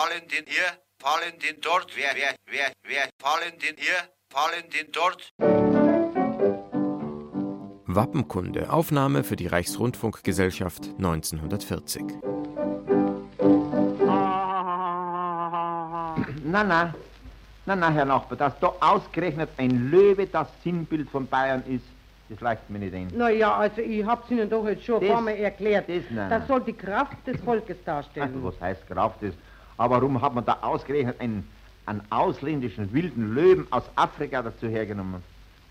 fallen den hier, fallen den dort, wer, wer, wer, wer, fallen den hier, fallen den dort. Wappenkunde, Aufnahme für die Reichsrundfunkgesellschaft 1940. Na, na, na, na, Herr Nachbar, dass da ausgerechnet ein Löwe das Sinnbild von Bayern ist, das leicht mir nicht ein. Naja, also ich hab's Ihnen doch jetzt schon ein paar Mal erklärt. das nein, das soll die Kraft des Volkes Ach, darstellen. was heißt Kraft ist? Aber warum hat man da ausgerechnet einen, einen ausländischen wilden Löwen aus Afrika dazu hergenommen?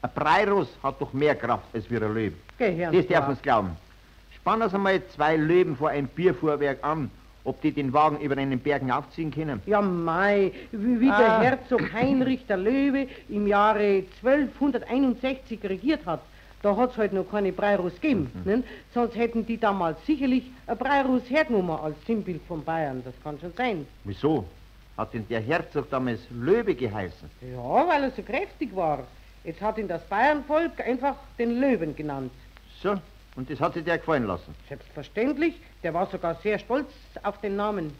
Ein Breirus hat doch mehr Kraft als wir ein Löwe. Gehirn. Das darf man's glauben. Spannen Sie mal zwei Löwen vor ein Bierfuhrwerk an, ob die den Wagen über einen Bergen aufziehen können. Ja, mei, wie, wie Ah. der Herzog Heinrich der Löwe im Jahre 1261 regiert hat. Da hat's halt noch keine Breirus gegeben. Mhm. Ne? Sonst hätten die damals sicherlich ein Breirus hergenommen als Sinnbild von Bayern. Das kann schon sein. Wieso? Hat denn der Herzog damals Löwe geheißen? Ja, weil er so kräftig war. Jetzt hat ihn das Bayernvolk einfach den Löwen genannt. So, und das hat sich der gefallen lassen. Selbstverständlich, der war sogar sehr stolz auf den Namen.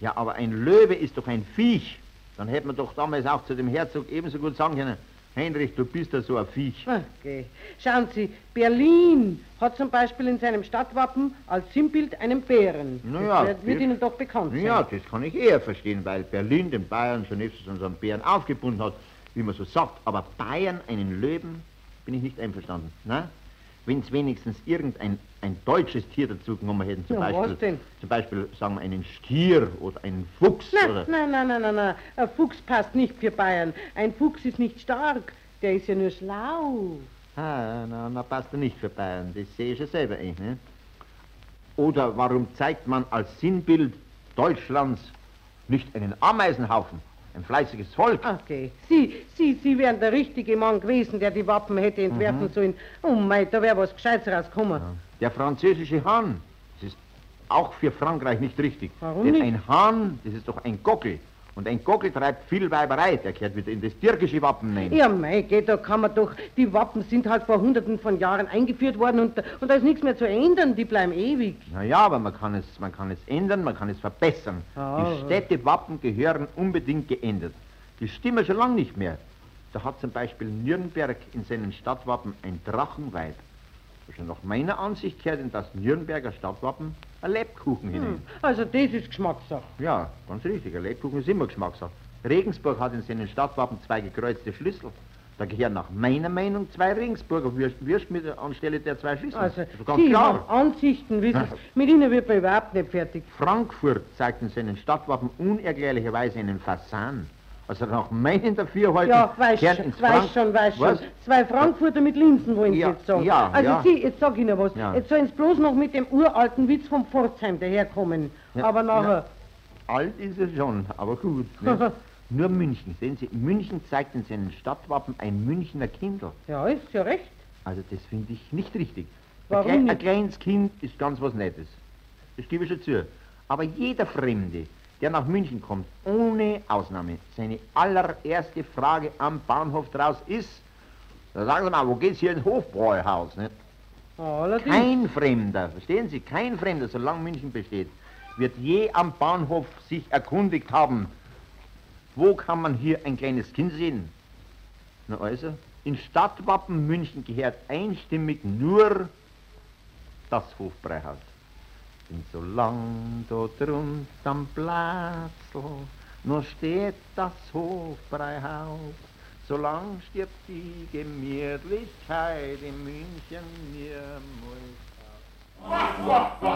Ja, aber ein Löwe ist doch ein Viech. Dann hätte man doch damals auch zu dem Herzog ebenso gut sagen können, Heinrich, du bist ja so ein Viech. Okay. Schauen Sie, Berlin hat zum Beispiel in seinem Stadtwappen als Sinnbild einen Bären. Na ja, das wird, wird Ihnen doch bekannt sein. Ja, das kann ich eher verstehen, weil Berlin den Bayern schon öfters einen Bären aufgebunden hat, wie man so sagt. Aber Bayern einen Löwen bin ich nicht einverstanden. Na? Wenn es wenigstens irgendein ein deutsches Tier dazu genommen hätten, zum Ja, was Beispiel, denn? zum Beispiel sagen wir einen Stier oder einen Fuchs Nein, oder. nein, nein, nein, nein, nein. Ein Fuchs passt nicht für Bayern. Ein Fuchs ist nicht stark. Der ist ja nur schlau. Ah, na, na passt er nicht für Bayern, das sehe ich ja selber ein. Ne? Oder warum zeigt man als Sinnbild Deutschlands nicht einen Ameisenhaufen, ein fleißiges Volk? Okay. Sie, Sie, Sie wären der richtige Mann gewesen, der die Wappen hätte Mhm. entwerfen sollen. Oh mei, da wäre was Gescheites rausgekommen. Der französische Hahn, das ist auch für Frankreich nicht richtig. Warum Denn nicht? ein Hahn, das ist doch ein Gockel. Und ein Gockel treibt viel Weiberei, der gehört wieder in das türkische Wappen rein. Ja, mei, geht, da kann man doch, die Wappen sind halt vor hunderten von Jahren eingeführt worden und, und da ist nichts mehr zu ändern, die bleiben ewig. Na ja, aber man kann, es, man kann es ändern, man kann es verbessern. Ah. Die Städtewappen gehören unbedingt geändert. Die stimmen schon lange nicht mehr. Da hat zum Beispiel Nürnberg in seinen Stadtwappen ein Drachenweib. Also nach meiner Ansicht gehört in das Nürnberger Stadtwappen ein Lebkuchen hinein. Also das ist Geschmackssache. Ja, ganz richtig. Ein Lebkuchen ist immer Geschmackssache. Regensburg hat in seinen Stadtwappen zwei gekreuzte Schlüssel. Da gehören nach meiner Meinung zwei Regensburger Würst, Würst mit anstelle der zwei Schlüssel. Also, ganz Sie klar. haben Ansichten, wissen Sie. Mit Ihnen wird man überhaupt nicht fertig. Frankfurt zeigt in seinen Stadtwappen unerklärlicherweise einen Fasan. Also nach meinen Dafürhalten Ja, weiß schon, weiß schon, weiß schon. Zwei Frankfurter mit Linsen wollen Sie Ja, jetzt sagen. ja, also ja. Sie, jetzt sag ich Ihnen was. Ja. Jetzt sollen Sie bloß noch mit dem uralten Witz vom Pforzheim daherkommen. Ja, Aber nachher... Alt ist es schon, aber gut. Ne? Nur München. Sehen Sie, München zeigt in seinen Stadtwappen ein Münchner Kindl. Ja, ist ja recht. Also das finde ich nicht richtig. Warum ein, klein, nicht? ein kleines Kind ist ganz was Nettes. Das gebe ich schon zu. Aber jeder Fremde, der nach München kommt, ohne Ausnahme, seine allererste Frage am Bahnhof draus ist, da sagen Sie mal, wo geht's hier ins Hofbräuhaus? Ne? Allerdings. Kein Fremder, verstehen Sie, kein Fremder, solange München besteht, wird je am Bahnhof sich erkundigt haben, wo kann man hier ein kleines Kind sehen? Na also, in Stadtwappen München gehört einstimmig nur das Hofbräuhaus. Denn solang dort rund am Platzl nur steht das Hofbräuhaus, solang stirbt die Gemütlichkeit in München niemals aus.